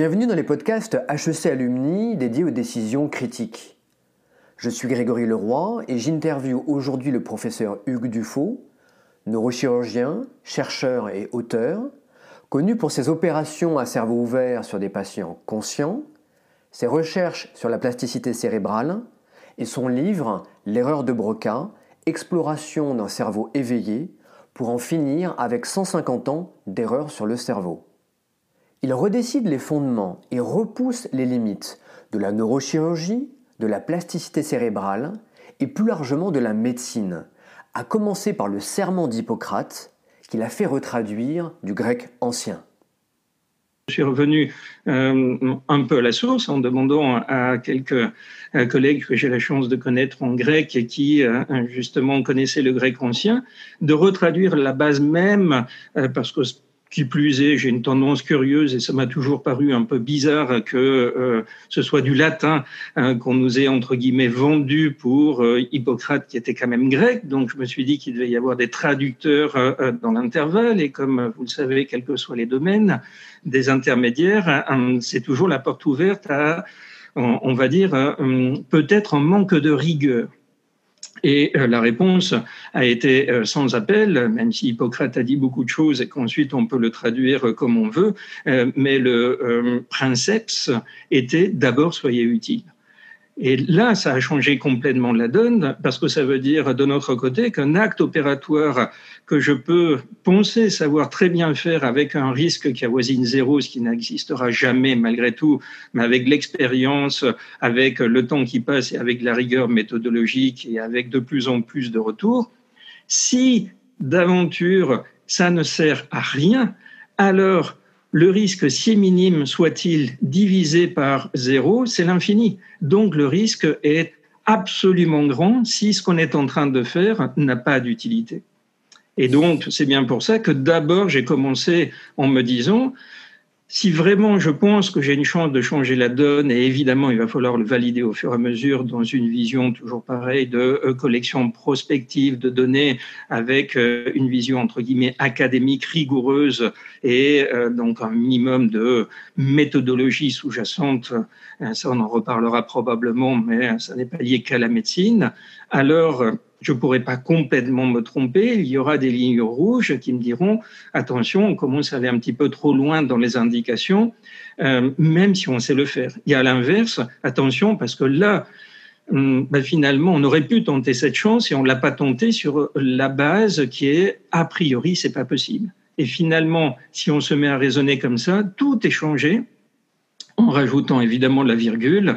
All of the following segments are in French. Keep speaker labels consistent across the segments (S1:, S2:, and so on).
S1: Bienvenue dans les podcasts HEC Alumni dédiés aux décisions critiques. Je suis Grégory Leroy et j'interviewe aujourd'hui le professeur Hugues Dufaux, neurochirurgien, chercheur et auteur, connu pour ses opérations à cerveau ouvert sur des patients conscients, ses recherches sur la plasticité cérébrale et son livre L'erreur de Broca, exploration d'un cerveau éveillé pour en finir avec 150 ans d'erreurs sur le cerveau. Il redécide les fondements et repousse les limites de la neurochirurgie, de la plasticité cérébrale et plus largement de la médecine, à commencer par le serment d'Hippocrate qu'il a fait retraduire du grec ancien.
S2: Je suis revenu euh, un peu à la source en demandant à quelques euh, collègues que j'ai la chance de connaître en grec et qui euh, justement connaissaient le grec ancien, de retraduire la base même, parce que qui plus est, j'ai une tendance curieuse et ça m'a toujours paru un peu bizarre que euh, ce soit du latin hein, qu'on nous ait entre guillemets vendu pour euh, Hippocrate qui était quand même grec. Donc je me suis dit qu'il devait y avoir des traducteurs euh, dans l'intervalle et comme vous le savez, quels que soient les domaines, des intermédiaires, hein, c'est toujours la porte ouverte à, on va dire, peut-être un manque de rigueur. Et euh, la réponse a été euh, sans appel, même si Hippocrate a dit beaucoup de choses et qu'ensuite on peut le traduire comme on veut, euh, mais le princeps était d'abord soyez utile. Et là, ça a changé complètement la donne, parce que ça veut dire de notre côté qu'un acte opératoire que je peux penser savoir très bien faire avec un risque qui avoisine zéro, ce qui n'existera jamais malgré tout, mais avec l'expérience, avec le temps qui passe et avec la rigueur méthodologique et avec de plus en plus de retours, si d'aventure ça ne sert à rien, alors le risque, si minime soit-il, divisé par zéro, c'est l'infini. Donc le risque est absolument grand si ce qu'on est en train de faire n'a pas d'utilité. Et donc, c'est bien pour ça que d'abord, j'ai commencé en me disant, si vraiment je pense que j'ai une chance de changer la donne, et évidemment il va falloir le valider au fur et à mesure dans une vision toujours pareille de euh, collection prospective de données avec euh, une vision entre guillemets académique rigoureuse et euh, donc un minimum de méthodologie sous-jacente, ça on en reparlera probablement, mais ça n'est pas lié qu'à la médecine, alors je ne pourrais pas complètement me tromper. Il y aura des lignes rouges qui me diront attention, on commence à aller un petit peu trop loin dans les indications, euh, même si on sait le faire. Y a l'inverse, attention, parce que là, hum, ben finalement, on aurait pu tenter cette chance et on l'a pas tenté sur la base qui est a priori, c'est pas possible. Et finalement, si on se met à raisonner comme ça, tout est changé en rajoutant évidemment la virgule,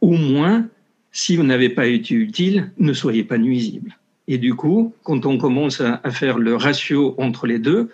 S2: au moins si vous n'avez pas été utile, ne soyez pas nuisible. Et du coup, quand on commence à, faire le ratio entre les deux,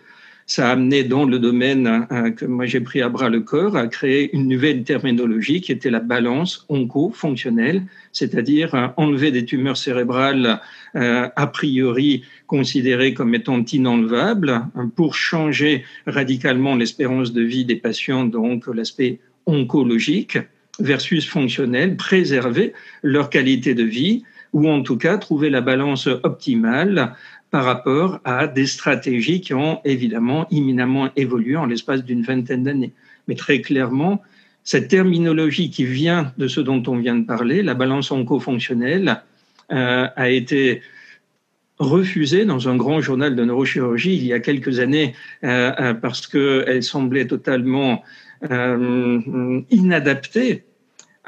S2: ça a amené dans le domaine euh, que moi j'ai pris à bras le corps à créer une nouvelle terminologie qui était la balance onco-fonctionnelle, c'est-à-dire euh, enlever des tumeurs cérébrales euh, a priori considérées comme étant inenlevables pour changer radicalement l'espérance de vie des patients, donc l'aspect oncologique versus fonctionnel, préserver leur qualité de vie ou en tout cas trouver la balance optimale par rapport à des stratégies qui ont évidemment imminemment évolué en l'espace d'une vingtaine d'années. Mais très clairement, cette terminologie qui vient de ce dont on vient de parler, la balance oncofonctionnelle, euh, a été refusée dans un grand journal de neurochirurgie il y a quelques années euh, euh parce qu'elle semblait totalement euh, inadaptée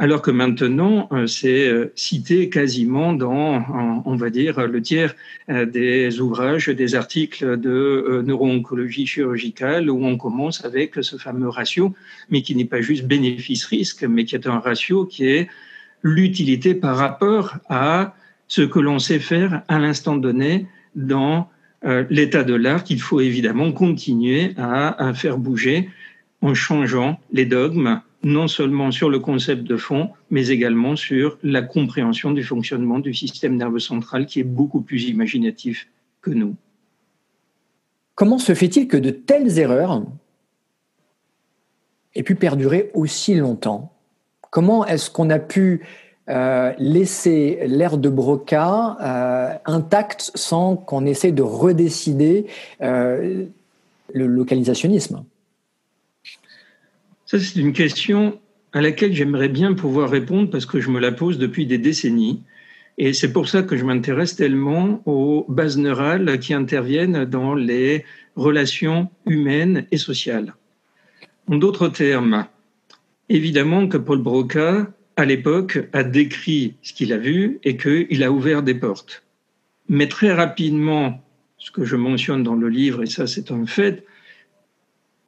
S2: alors que maintenant, euh, c'est euh, cité quasiment dans, on va dire, le tiers euh, des ouvrages, des articles de neuro-oncologie chirurgicale où on commence avec ce fameux ratio, mais qui n'est pas juste bénéfice-risque, mais qui est un ratio qui est l'utilité par rapport à ce que l'on sait faire à l'instant donné dans l'état de l'art qu'il faut évidemment continuer à faire bouger en changeant les dogmes non seulement sur le concept de fond, mais également sur la compréhension du fonctionnement du système nerveux central qui est beaucoup plus imaginatif que nous.
S1: Comment se fait-il que de telles erreurs aient pu perdurer aussi longtemps? Comment est-ce qu'on a pu euh, laisser l'ère de Broca euh, intacte sans qu'on essaie de redécider euh, le localisationnisme?
S2: Ça, c'est une question à laquelle j'aimerais bien pouvoir répondre parce que je me la pose depuis des décennies. Et c'est pour ça que je m'intéresse tellement aux bases neurales qui interviennent dans les relations humaines et sociales. En d'autres termes, évidemment que Paul Broca, à l'époque, a décrit ce qu'il a vu et qu'il a ouvert des portes. Mais très rapidement, ce que je mentionne dans le livre, et ça c'est un fait,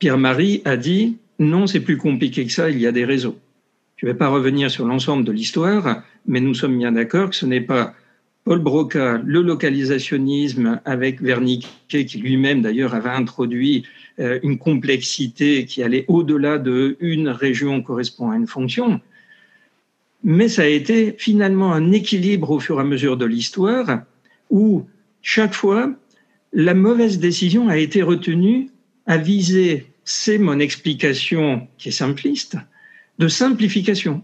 S2: Pierre-Marie a dit non, c'est plus compliqué que ça, il y a des réseaux. Je ne vais pas revenir sur l'ensemble de l'histoire, mais nous sommes bien d'accord que ce n'est pas Paul Broca, le localisationnisme avec Wernicke, qui lui-même d'ailleurs avait introduit euh, une complexité qui allait au-delà de une région correspond à une fonction. Mais ça a été finalement un équilibre au fur et à mesure de l'histoire où chaque fois, la mauvaise décision a été retenue à viser, c'est mon explication qui est simpliste, de simplification.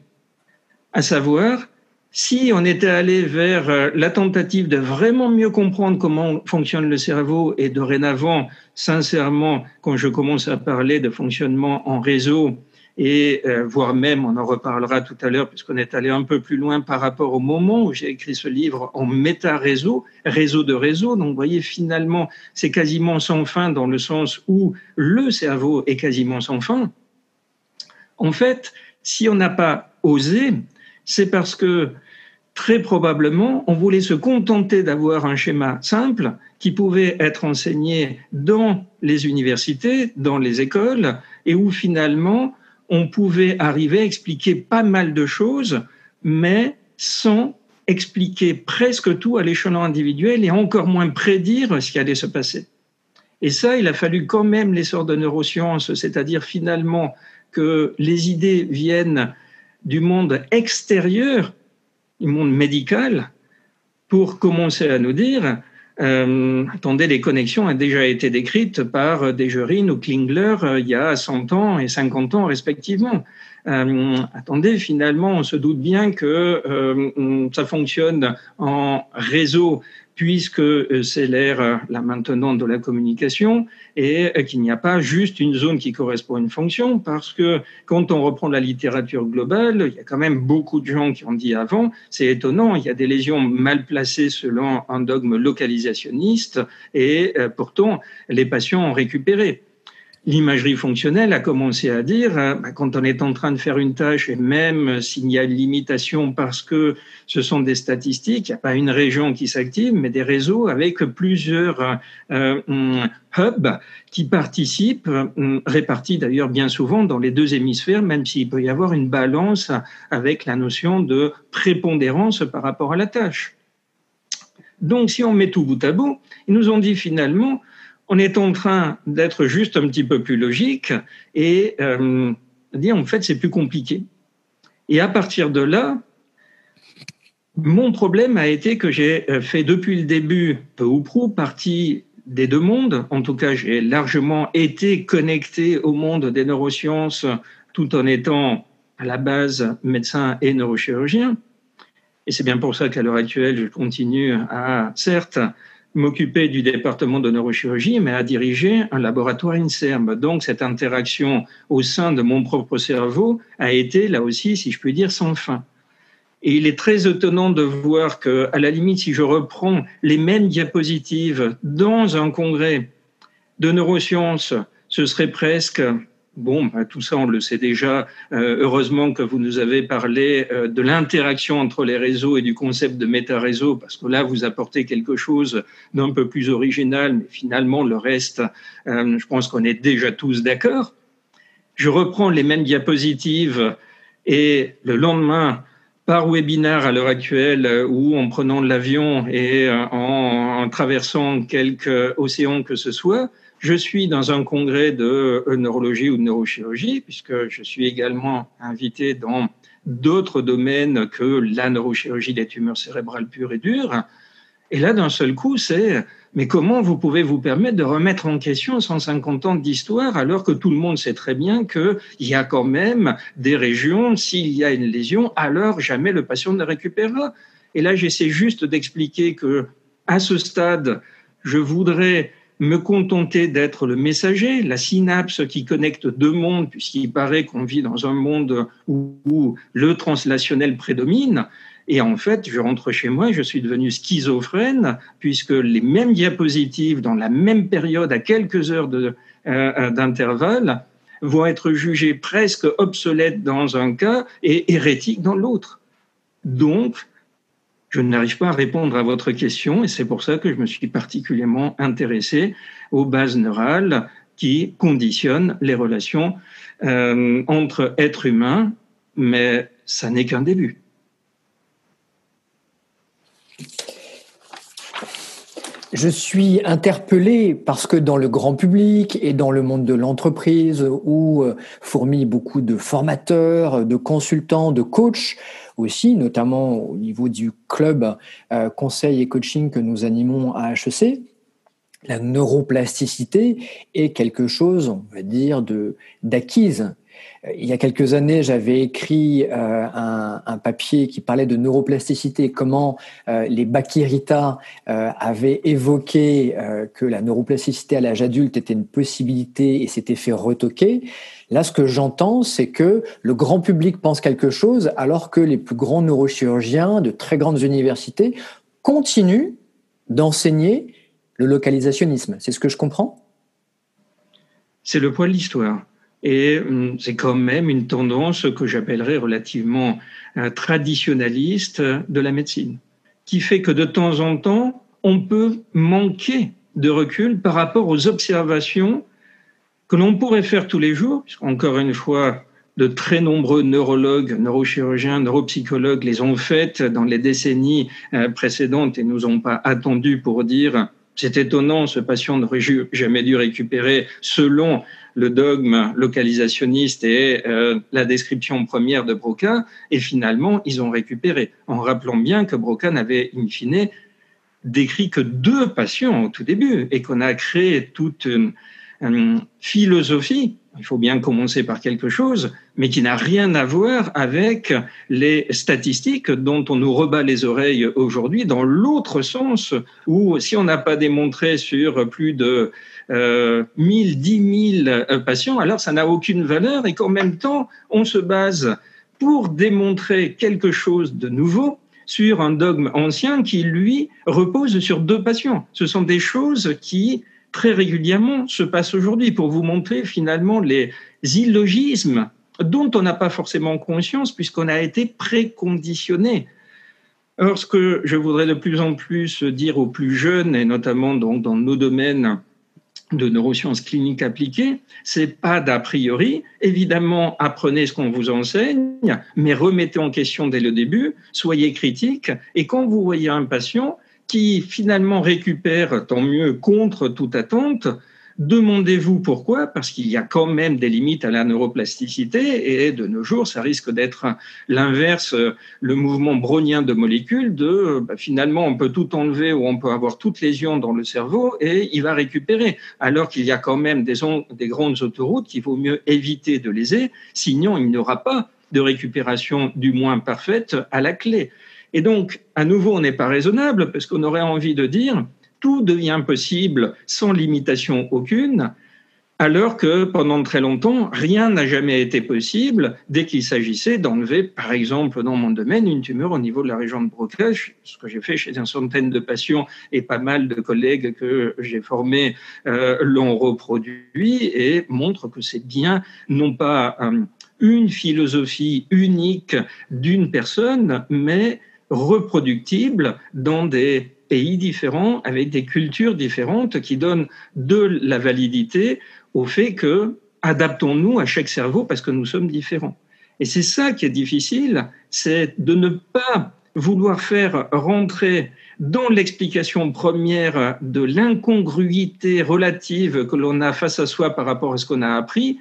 S2: À savoir, si on était allé vers euh, la tentative de vraiment mieux comprendre comment fonctionne le cerveau et dorénavant, sincèrement, quand je commence à parler de fonctionnement en réseau, et euh, voire même, on en reparlera tout à l'heure, puisqu'on est allé un peu plus loin par rapport au moment où j'ai écrit ce livre en méta-réseau, réseau de réseau. Donc, vous voyez, finalement, c'est quasiment sans fin dans le sens où le cerveau est quasiment sans fin. En fait, si on n'a pas osé, c'est parce que très probablement, on voulait se contenter d'avoir un schéma simple qui pouvait être enseigné dans les universités, dans les écoles, et où finalement, on pouvait arriver à expliquer pas mal de choses, mais sans expliquer presque tout à l'échelon individuel et encore moins prédire ce qui allait se passer. Et ça, il a fallu quand même l'essor de neurosciences, c'est-à-dire finalement que les idées viennent du monde extérieur, du monde médical, pour commencer à nous dire euh, attendez, les connexions ont déjà été décrites par Desjardins ou Klingler euh, il y a 100 ans et 50 ans respectivement. Euh, attendez, finalement, on se doute bien que ça fonctionne en réseau puisque c'est l'ère là maintenant de la communication et euh, qu'il n'y a pas juste une zone qui correspond à une fonction parce que quand on reprend la littérature globale, il y a quand même beaucoup de gens qui ont dit avant, c'est étonnant, il y a des lésions mal placées selon un dogme localisationniste et pourtant les patients ont récupéré l'imagerie fonctionnelle a commencé à dire, euh, bah, quand on est en train de faire une tâche, et même s'il y a une limitation parce que ce sont des statistiques, il n'y a pas une région qui s'active, mais des réseaux avec plusieurs euh, hum, hubs qui participent, hum, répartis d'ailleurs bien souvent dans les deux hémisphères, même s'il peut y avoir une balance avec la notion de prépondérance par rapport à la tâche. Donc, si on met tout bout à bout, ils nous ont dit finalement, on est en train d'être juste un petit peu plus logique et euh, dire en fait c'est plus compliqué. Et à partir de là, mon problème a été que j'ai euh, fait depuis le début, peu ou prou, partie des deux mondes. En tout cas, j'ai largement été connecté au monde des neurosciences tout en étant à la base médecin et neurochirurgien. Et c'est bien pour ça qu'à l'heure actuelle, je continue à, certes, m'occuper du département de neurochirurgie, mais à diriger un laboratoire INSERM. Donc cette interaction au sein de mon propre cerveau a été, là aussi, si je puis dire, sans fin. Et il est très étonnant de voir que, à la limite, si je reprends les mêmes diapositives dans un congrès de neurosciences, ce serait presque Bon, bah, tout ça, on le sait déjà. Euh, heureusement que vous nous avez parlé euh, de l'interaction entre les réseaux et du concept de méta-réseau, parce que là, vous apportez quelque chose d'un peu plus original, mais finalement, le reste, euh, je pense qu'on est déjà tous d'accord. Je reprends les mêmes diapositives et le lendemain, par webinaire à l'heure actuelle, ou en prenant l'avion et en, en traversant quelques océans que ce soit, je suis dans un congrès de neurologie ou de neurochirurgie, puisque je suis également invité dans d'autres domaines que la neurochirurgie des tumeurs cérébrales pures et dures. Et là, d'un seul coup, c'est mais comment vous pouvez vous permettre de remettre en question 150 ans d'histoire alors que tout le monde sait très bien qu'il y a quand même des régions, s'il y a une lésion, alors jamais le patient ne récupérera. Et là, j'essaie juste d'expliquer que à ce stade, je voudrais me contenter d'être le messager, la synapse qui connecte deux mondes, puisqu'il paraît qu'on vit dans un monde où, le translationnel prédomine. Et en fait, je rentre chez moi, je suis devenu schizophrène, puisque les mêmes diapositives dans la même période, à quelques heures euh, d'intervalle, vont être jugées presque obsolètes dans un cas et hérétiques dans l'autre. Donc, je n'arrive pas à répondre à votre question et c'est pour ça que je me suis particulièrement intéressé aux bases neurales qui conditionnent les relations euh, entre êtres humains, mais ça n'est qu'un début.
S1: Je suis interpellé parce que dans le grand public et dans le monde de l'entreprise où euh, fourmillent beaucoup de formateurs, de consultants, de coachs, aussi, notamment au niveau du club euh, conseil et coaching que nous animons à HEC. La neuroplasticité est quelque chose, on va dire, d'acquise. Il y a quelques années, j'avais écrit euh, un, papier qui parlait de neuroplasticité, comment euh, les Bakirita avaient évoqué que la neuroplasticité à l'âge adulte était une possibilité et s'était fait retoquer. Là, ce que j'entends, c'est que le grand public pense quelque chose alors que les plus grands neurochirurgiens de très grandes universités continuent d'enseigner le localisationnisme. C'est ce que je comprends?
S2: C'est le poids de l'histoire. Et hum, c'est quand même une tendance que j'appellerais relativement euh, traditionnaliste de la médecine, qui fait que de temps en temps, on peut manquer de recul par rapport aux observations que l'on pourrait faire tous les jours, encore une fois, de très nombreux neurologues, neurochirurgiens, neuropsychologues les ont faites dans les décennies euh, précédentes et nous ont pas attendu pour dire c'est étonnant, ce patient n'aurait jamais dû récupérer selon le dogme localisationniste et euh, la description première de Broca, et finalement, ils ont récupéré, en rappelant bien que Broca n'avait, in fine, décrit que deux patients au tout début, et qu'on a créé toute une, philosophie, il faut bien commencer par quelque chose, mais qui n'a rien à voir avec les statistiques dont on nous rebat les oreilles aujourd'hui dans l'autre sens, où si on n'a pas démontré sur plus de euh, 1000, 10 000 patients, alors ça n'a aucune valeur et qu'en même temps, on se base pour démontrer quelque chose de nouveau sur un dogme ancien qui, lui, repose sur deux patients. Ce sont des choses qui très régulièrement se passe aujourd'hui pour vous montrer finalement les illogismes dont on n'a pas forcément conscience puisqu'on a été préconditionné. Alors, ce que je voudrais de plus en plus dire aux plus jeunes, et notamment donc dans nos domaines de neurosciences cliniques appliquées, c'est pas d'a priori. Évidemment, apprenez ce qu'on vous enseigne, mais remettez en question dès le début, soyez critique, et quand vous voyez un patient, qui finalement récupère, tant mieux, contre toute attente. Demandez-vous pourquoi, parce qu'il y a quand même des limites à la neuroplasticité et de nos jours, ça risque d'être l'inverse, le mouvement brownien de molécules, de bah, finalement on peut tout enlever ou on peut avoir toute lésion dans le cerveau et il va récupérer, alors qu'il y a quand même des, des grandes autoroutes qu'il vaut mieux éviter de léser, sinon il n'y aura pas de récupération du moins parfaite à la clé. Et donc, à nouveau, on n'est pas raisonnable parce qu'on aurait envie de dire tout devient possible sans limitation aucune, alors que pendant très longtemps, rien n'a jamais été possible dès qu'il s'agissait d'enlever, par exemple, dans mon domaine, une tumeur au niveau de la région de Broca, ce que j'ai fait chez une centaine de patients et pas mal de collègues que j'ai formés euh, l'ont reproduit et montre que c'est bien non pas euh, une philosophie unique d'une personne, mais reproductibles dans des pays différents, avec des cultures différentes, qui donnent de la validité au fait que adaptons-nous à chaque cerveau parce que nous sommes différents. Et c'est ça qui est difficile, c'est de ne pas vouloir faire rentrer dans l'explication première de l'incongruité relative que l'on a face à soi par rapport à ce qu'on a appris,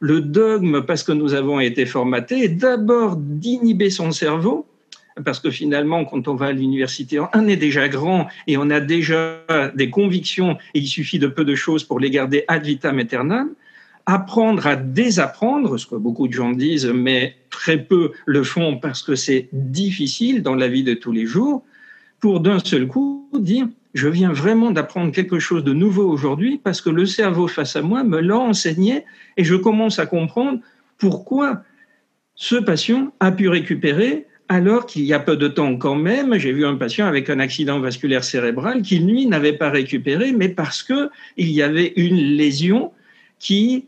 S2: le dogme, parce que nous avons été formatés, d'abord d'inhiber son cerveau parce que finalement, quand on va à l'université, on est déjà grand et on a déjà des convictions et il suffit de peu de choses pour les garder ad vitam aeternam. Apprendre à désapprendre, ce que beaucoup de gens disent, mais très peu le font parce que c'est difficile dans la vie de tous les jours, pour d'un seul coup dire je viens vraiment d'apprendre quelque chose de nouveau aujourd'hui parce que le cerveau face à moi me l'a enseigné et je commence à comprendre pourquoi ce patient a pu récupérer alors qu'il y a peu de temps quand même, j'ai vu un patient avec un accident vasculaire cérébral qui, lui, n'avait pas récupéré, mais parce qu'il y avait une lésion qui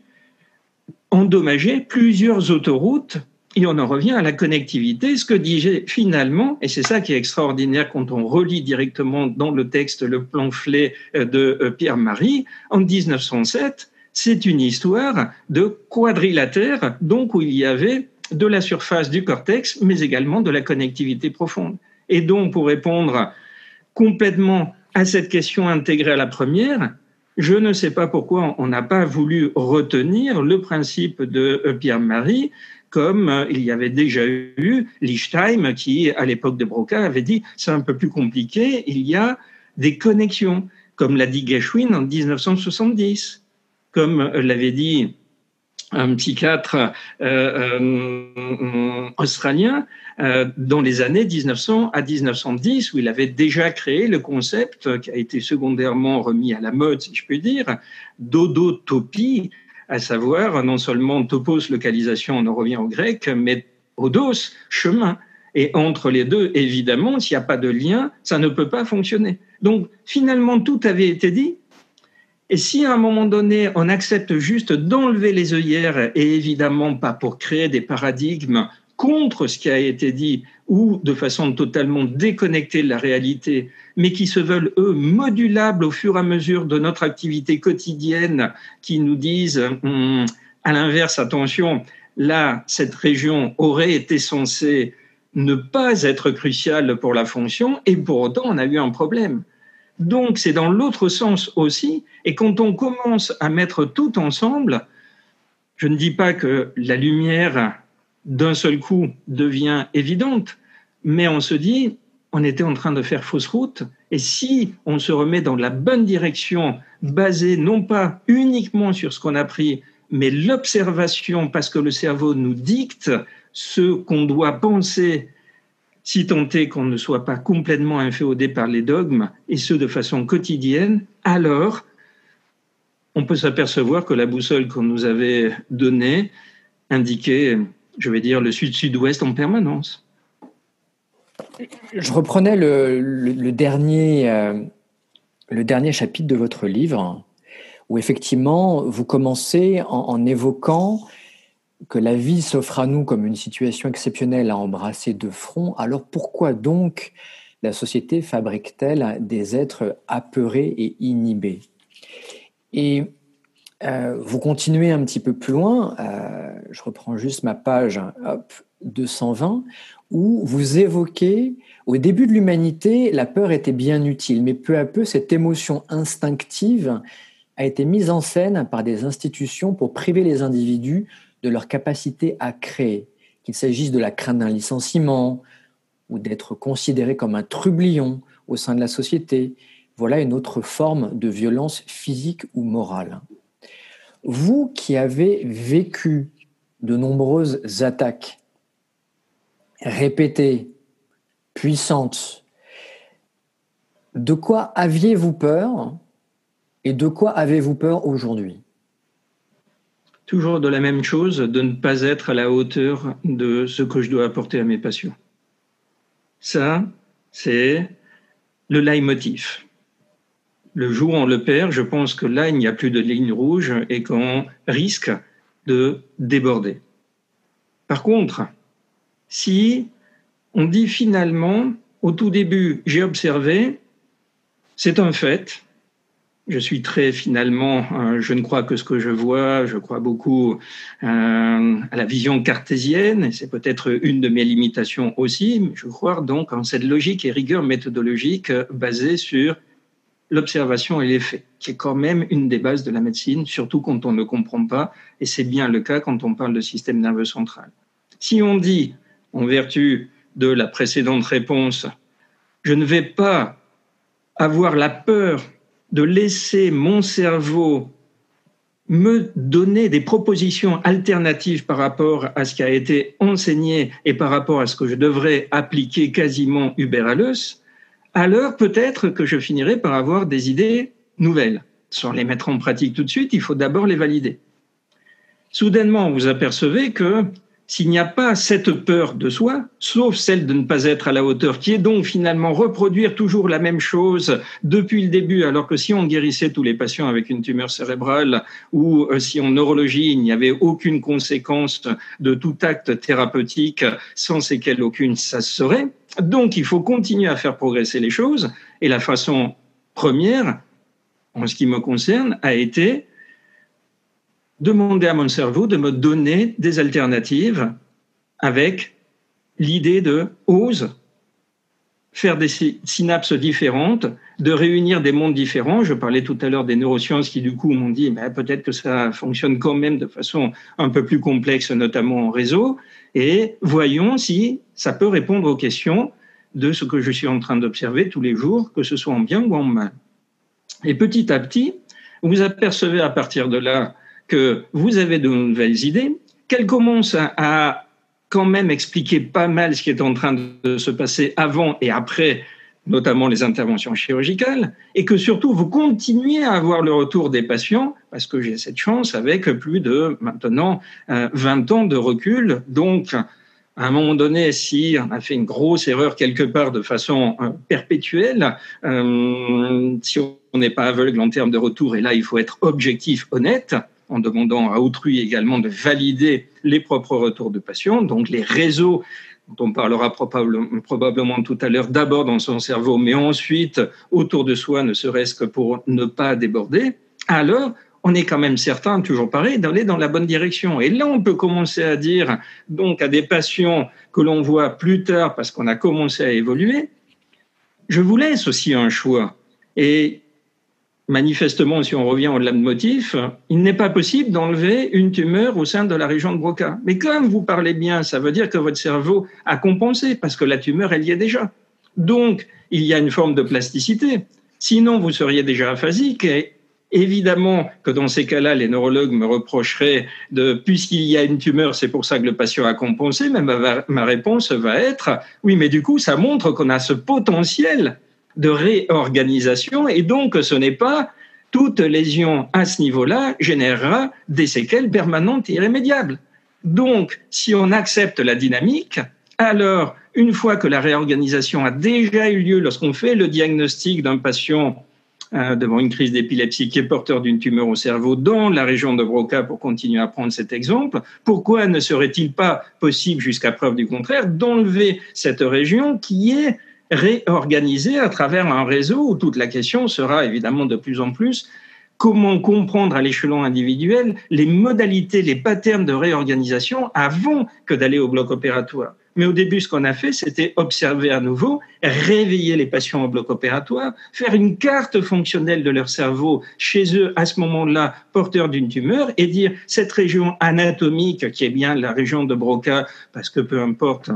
S2: endommageait plusieurs autoroutes. Et on en revient à la connectivité, ce que disait finalement, et c'est ça qui est extraordinaire quand on relit directement dans le texte le pamphlet de euh, Pierre-Marie, en 1907, c'est une histoire de quadrilatère, donc où il y avait de la surface du cortex, mais également de la connectivité profonde. Et donc, pour répondre complètement à cette question intégrée à la première, je ne sais pas pourquoi on n'a pas voulu retenir le principe de Pierre-Marie comme euh, il y avait déjà eu Lichtheim qui, à l'époque de Broca, avait dit c'est un peu plus compliqué, il y a des connexions, comme l'a dit Gershwin en 1970, comme l'avait dit un psychiatre euh, euh, australien dans les années 1900 à 1910, où il avait déjà créé le concept qui a été secondairement remis à la mode, si je puis dire, d'odotopie, à savoir non seulement topos, localisation, on en revient au grec, mais odos, chemin. Et entre les deux, évidemment, s'il n'y a pas de lien, ça ne peut pas fonctionner. Donc finalement, tout avait été dit. Et si à un moment donné, on accepte juste d'enlever les œillères, et évidemment pas pour créer des paradigmes contre ce qui a été dit ou de façon totalement déconnectée de la réalité, mais qui se veulent, eux, modulables au fur et à mesure de notre activité quotidienne, qui nous disent, hum, à l'inverse, attention, là, cette région aurait été censée ne pas être cruciale pour la fonction, et pour autant, on a eu un problème. Donc, c'est dans l'autre sens aussi, et quand on commence à mettre tout ensemble, je ne dis pas que la lumière d'un seul coup devient évidente, mais on se dit, on était en train de faire fausse route, et si on se remet dans la bonne direction, basée non pas uniquement sur ce qu'on a pris, mais l'observation, parce que le cerveau nous dicte ce qu'on doit penser, si tant est qu'on ne soit pas complètement inféodé par les dogmes, et ce de façon quotidienne, alors on peut s'apercevoir que la boussole qu'on nous avait donnée indiquait je vais dire, le sud-sud-ouest en permanence.
S1: Je reprenais le, dernier, euh, le dernier chapitre de votre livre, où effectivement, vous commencez en, évoquant que la vie s'offre à nous comme une situation exceptionnelle à embrasser de front. Alors pourquoi donc la société fabrique-t-elle des êtres apeurés et inhibés? Et euh, vous continuez un petit peu plus loin, euh, je reprends juste ma page hop, 220, où vous évoquez, au début de l'humanité, la peur était bien utile, mais peu à peu, cette émotion instinctive a été mise en scène par des institutions pour priver les individus de leur capacité à créer, qu'il s'agisse de la crainte d'un licenciement ou d'être considéré comme un trublion au sein de la société. Voilà une autre forme de violence physique ou morale. Vous qui avez vécu de nombreuses attaques répétées, puissantes, de quoi aviez-vous peur et de quoi avez-vous peur aujourd'hui?
S2: Toujours de la même chose, de ne pas être à la hauteur de ce que je dois apporter à mes patients. Ça, c'est le leitmotiv le jour où on le perd, je pense que là, il n'y a plus de ligne rouge et qu'on risque de déborder. Par contre, si on dit finalement, au tout début, j'ai observé, c'est un fait, je suis très finalement, euh, je ne crois que ce que je vois, je crois beaucoup euh, à la vision cartésienne, et c'est peut-être une de mes limitations aussi, mais je crois donc en cette logique et rigueur méthodologique basée sur l'observation et l'effet, qui est quand même une des bases de la médecine, surtout quand on ne comprend pas, et c'est bien le cas quand on parle de système nerveux central. Si on dit, en vertu de la précédente réponse, je ne vais pas avoir la peur de laisser mon cerveau me donner des propositions alternatives par rapport à ce qui a été enseigné et par rapport à ce que je devrais appliquer quasiment uber alors peut-être que je finirai par avoir des idées nouvelles. Sans les mettre en pratique tout de suite, il faut d'abord les valider. Soudainement, vous apercevez que s'il n'y a pas cette peur de soi, sauf celle de ne pas être à la hauteur, qui est donc finalement reproduire toujours la même chose depuis le début, alors que si on guérissait tous les patients avec une tumeur cérébrale ou euh, si en neurologie il n'y avait aucune conséquence de tout acte thérapeutique sans séquelles aucune, ça se serait. Donc il faut continuer à faire progresser les choses et la façon première, en ce qui me concerne, a été demander à mon cerveau de me donner des alternatives avec l'idée de ose faire des synapses différentes, de réunir des mondes différents. Je parlais tout à l'heure des neurosciences qui, du coup, m'ont dit ben, peut-être que ça fonctionne quand même de façon un peu plus complexe, notamment en réseau. Et voyons si ça peut répondre aux questions de ce que je suis en train d'observer tous les jours, que ce soit en bien ou en mal. Et petit à petit, vous apercevez à partir de là que vous avez de nouvelles idées, qu'elles commencent à, quand même expliquer pas mal ce qui est en train de se passer avant et après notamment les interventions chirurgicales, et que surtout vous continuez à avoir le retour des patients, parce que j'ai cette chance avec plus de maintenant 20 euh, ans de recul. Donc, à un moment donné, si on a fait une grosse erreur quelque part de façon euh, perpétuelle, euh, si on n'est pas aveugle en termes de retour, et là il faut être objectif, honnête, en demandant à autrui également de valider les propres retours de patients, donc les réseaux dont on parlera probablement tout à l'heure, d'abord dans son cerveau, mais ensuite autour de soi, ne serait-ce que pour ne pas déborder, alors on est quand même certain, toujours pareil, d'aller dans la bonne direction. Et là, on peut commencer à dire, donc, à des patients que l'on voit plus tard parce qu'on a commencé à évoluer, je vous laisse aussi un choix. Et manifestement, si on revient au de motif, il n'est pas possible d'enlever une tumeur au sein de la région de Broca. Mais comme vous parlez bien, ça veut dire que votre cerveau a compensé parce que la tumeur, elle y est déjà. Donc, il y a une forme de plasticité. Sinon, vous seriez déjà aphasique et Évidemment que dans ces cas-là, les neurologues me reprocheraient de, puisqu'il y a une tumeur, c'est pour ça que le patient a compensé, mais ma, ma réponse va être, oui, mais du coup, ça montre qu'on a ce potentiel de réorganisation et donc ce n'est pas toute lésion à ce niveau-là générera des séquelles permanentes et irrémédiables. Donc, si on accepte la dynamique, alors, une fois que la réorganisation a déjà eu lieu, lorsqu'on fait le diagnostic d'un patient euh, devant une crise d'épilepsie qui est porteur d'une tumeur au cerveau dans la région de Broca, pour continuer à prendre cet exemple, pourquoi ne serait-il pas possible, jusqu'à preuve du contraire, d'enlever cette région qui est réorganiser à travers un réseau où toute la question sera évidemment de plus en plus comment comprendre à l'échelon individuel les modalités, les patterns de réorganisation avant que d'aller au bloc opératoire. Mais au début, ce qu'on a fait, c'était observer à nouveau, réveiller les patients au bloc opératoire, faire une carte fonctionnelle de leur cerveau chez eux à ce moment-là, porteurs d'une tumeur, et dire cette région anatomique, qui est bien la région de Broca, parce que peu importe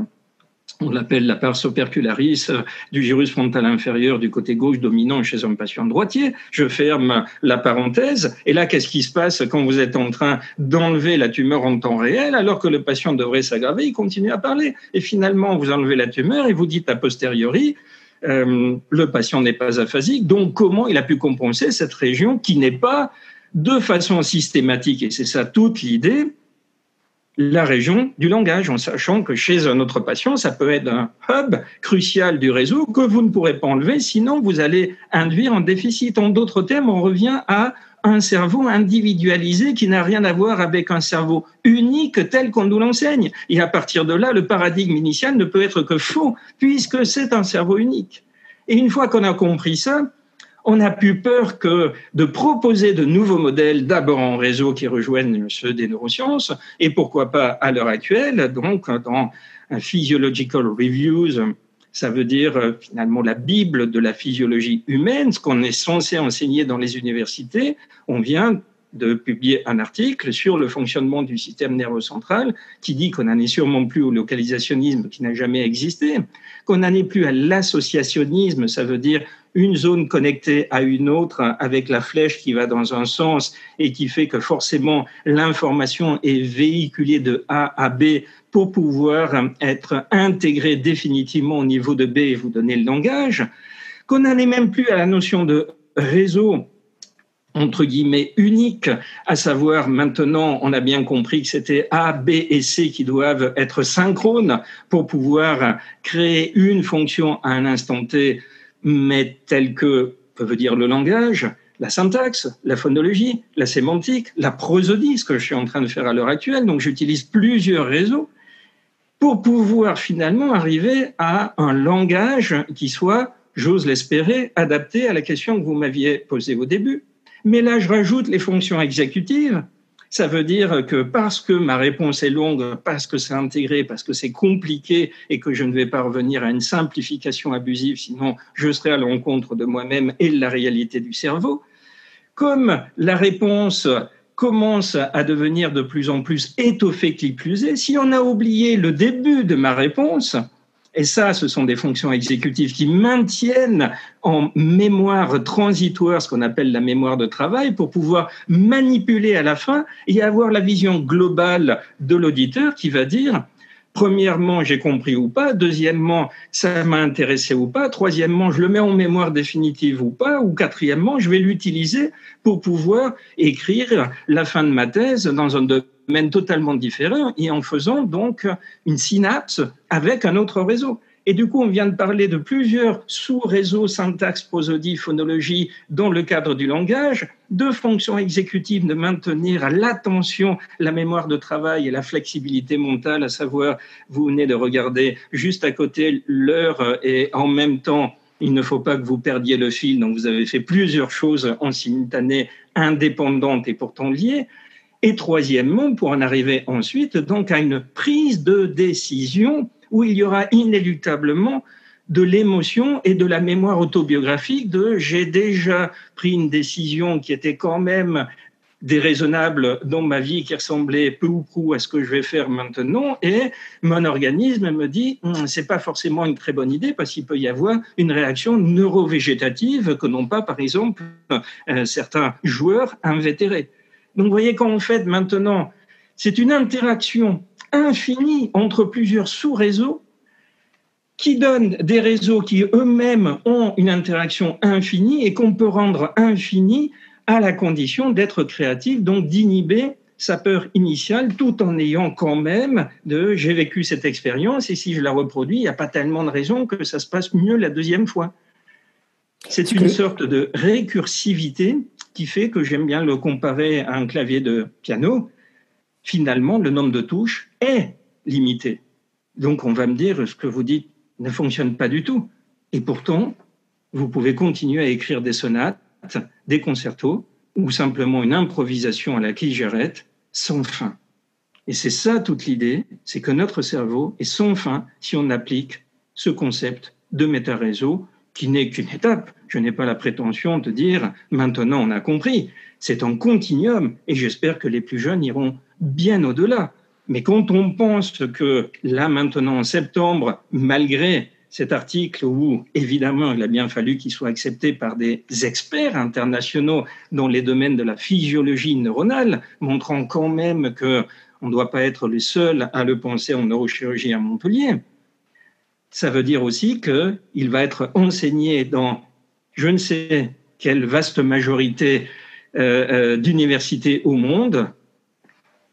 S2: on l'appelle la pars opercularis euh, du gyrus frontal inférieur du côté gauche dominant chez un patient droitier. Je ferme la parenthèse. Et là, qu'est-ce qui se passe quand vous êtes en train d'enlever la tumeur en temps réel alors que le patient devrait s'aggraver Il continue à parler. Et finalement, vous enlevez la tumeur et vous dites a posteriori, euh, le patient n'est pas aphasique. Donc, comment il a pu compenser cette région qui n'est pas de façon systématique, et c'est ça toute l'idée, la région du langage, en sachant que chez un autre patient, ça peut être un hub crucial du réseau que vous ne pourrez pas enlever, sinon vous allez induire un déficit. En d'autres termes, on revient à un cerveau individualisé qui n'a rien à voir avec un cerveau unique tel qu'on nous l'enseigne. Et à partir de là, le paradigme initial ne peut être que faux, puisque c'est un cerveau unique. Et une fois qu'on a compris ça, on a plus peur que de proposer de nouveaux modèles, d'abord en réseau qui rejoignent ceux des neurosciences, et pourquoi pas à l'heure actuelle, donc dans un Physiological Reviews, ça veut dire euh, finalement la Bible de la physiologie humaine, ce qu'on est censé enseigner dans les universités. On vient de publier un article sur le fonctionnement du système nerveux central qui dit qu'on n'en est sûrement plus au localisationnisme qui n'a jamais existé, qu'on n'en est plus à l'associationnisme, ça veut dire une zone connectée à une autre avec la flèche qui va dans un sens et qui fait que forcément l'information est véhiculée de A à B pour pouvoir être intégrée définitivement au niveau de B et vous donner le langage. qu'on n'en est même plus à la notion de réseau entre guillemets unique, à savoir maintenant on a bien compris que c'était A, B et C qui doivent être synchrones pour pouvoir créer une fonction à un instant T, mais telle que peut dire le langage, la syntaxe, la phonologie, la sémantique, la prosodie, ce que je suis en train de faire à l'heure actuelle. Donc j'utilise plusieurs réseaux pour pouvoir finalement arriver à un langage qui soit, j'ose l'espérer, adapté à la question que vous m'aviez posée au début. Mais là, je rajoute les fonctions exécutives. Ça veut dire que parce que ma réponse est longue, parce que c'est intégré, parce que c'est compliqué et que je ne vais pas revenir à une simplification abusive, sinon je serai à l'encontre de moi-même et de la réalité du cerveau, comme la réponse commence à devenir de plus en plus étoffée est, si on a oublié le début de ma réponse, et ça, ce sont des fonctions exécutives qui maintiennent en mémoire transitoire ce qu'on appelle la mémoire de travail pour pouvoir manipuler à la fin et avoir la vision globale de l'auditeur qui va dire Premièrement, j'ai compris ou pas. Deuxièmement, ça m'a intéressé ou pas. Troisièmement, je le mets en mémoire définitive ou pas. Ou quatrièmement, je vais l'utiliser pour pouvoir écrire la fin de ma thèse dans un domaine totalement différent et en faisant donc une synapse avec un autre réseau. Et du coup, on vient de parler de plusieurs sous-réseaux syntaxe, prosodie, phonologie dans le cadre du langage, deux fonctions exécutives de maintenir l'attention, la mémoire de travail et la flexibilité mentale, à savoir, vous venez de regarder juste à côté l'heure et en même temps, il ne faut pas que vous perdiez le fil, donc vous avez fait plusieurs choses en simultané, indépendantes et pourtant liées. Et troisièmement, pour en arriver ensuite donc à une prise de décision où il y aura inéluctablement de l'émotion et de la mémoire autobiographique de j'ai déjà pris une décision qui était quand même déraisonnable dans ma vie qui ressemblait peu ou prou à ce que je vais faire maintenant et mon organisme me dit hum, c'est pas forcément une très bonne idée parce qu'il peut y avoir une réaction neurovégétative que n'ont pas par exemple euh, certains joueurs invétérés. Donc vous voyez qu'en fait maintenant c'est une interaction infini entre plusieurs sous-réseaux qui donnent des réseaux qui eux-mêmes ont une interaction infinie et qu'on peut rendre infini à la condition d'être créatif, donc d'inhiber sa peur initiale tout en ayant quand même de j'ai vécu cette expérience et si je la reproduis, il n'y a pas tellement de raisons que ça se passe mieux la deuxième fois. C'est une sorte de récursivité qui fait que j'aime bien le comparer à un clavier de piano finalement, le nombre de touches est limité. Donc, on va me dire, ce que vous dites ne fonctionne pas du tout. Et pourtant, vous pouvez continuer à écrire des sonates, des concertos, ou simplement une improvisation à la j'arrête sans fin. Et c'est ça toute l'idée, c'est que notre cerveau est sans fin si on applique ce concept de méta-réseau qui n'est qu'une étape. Je n'ai pas la prétention de dire maintenant on a compris. C'est un continuum et j'espère que les plus jeunes iront bien au-delà. Mais quand on pense que là maintenant en septembre, malgré cet article où évidemment il a bien fallu qu'il soit accepté par des experts internationaux dans les domaines de la physiologie neuronale, montrant quand même que on ne doit pas être les seuls à le penser en neurochirurgie à Montpellier. Ça veut dire aussi qu'il va être enseigné dans je ne sais quelle vaste majorité euh, euh, d'universités au monde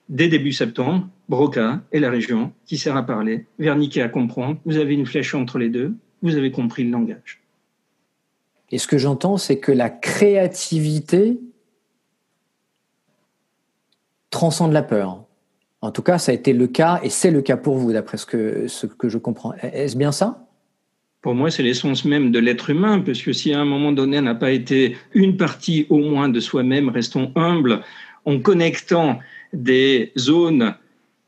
S2: dès début septembre, Broca et la région qui sert à parler, Verniquet à comprendre. Vous avez une flèche entre les deux, vous avez compris le langage.
S1: Et ce que j'entends, c'est que la créativité transcende la peur. En tout cas, ça a été le cas et c'est le cas pour vous, d'après ce que, je comprends. Est-ce bien ça?
S2: Pour moi, c'est l'essence même de l'être humain, parce que si à un moment donné, on n'a pas été une partie au moins de soi-même, restons humbles, en connectant des zones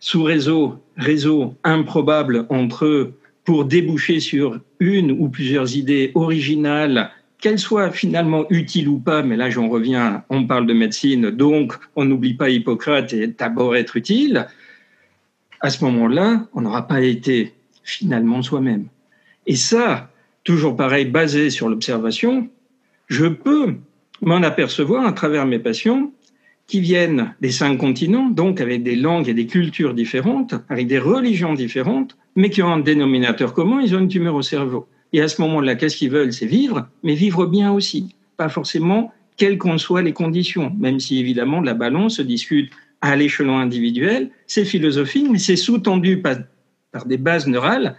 S2: sous réseau, réseau improbables entre eux pour déboucher sur une ou plusieurs idées originales, qu'elles soient finalement utiles ou pas, mais là j'en reviens, on parle de médecine, donc on n'oublie pas Hippocrate et d'abord être utile, à ce moment-là, on n'aura pas été finalement soi-même. Et ça, toujours pareil, basé sur l'observation, je peux m'en apercevoir à travers mes patients qui viennent des cinq continents, donc avec des langues et des cultures différentes, avec des religions différentes, mais qui ont un dénominateur commun, ils ont une tumeur au cerveau. Et à ce moment-là, qu'est-ce qu'ils veulent? C'est vivre, mais vivre bien aussi. Pas forcément quelles qu'en soient les conditions, même si évidemment la balance se discute à l'échelon individuel, c'est philosophique, mais c'est sous-tendu par, par des bases neurales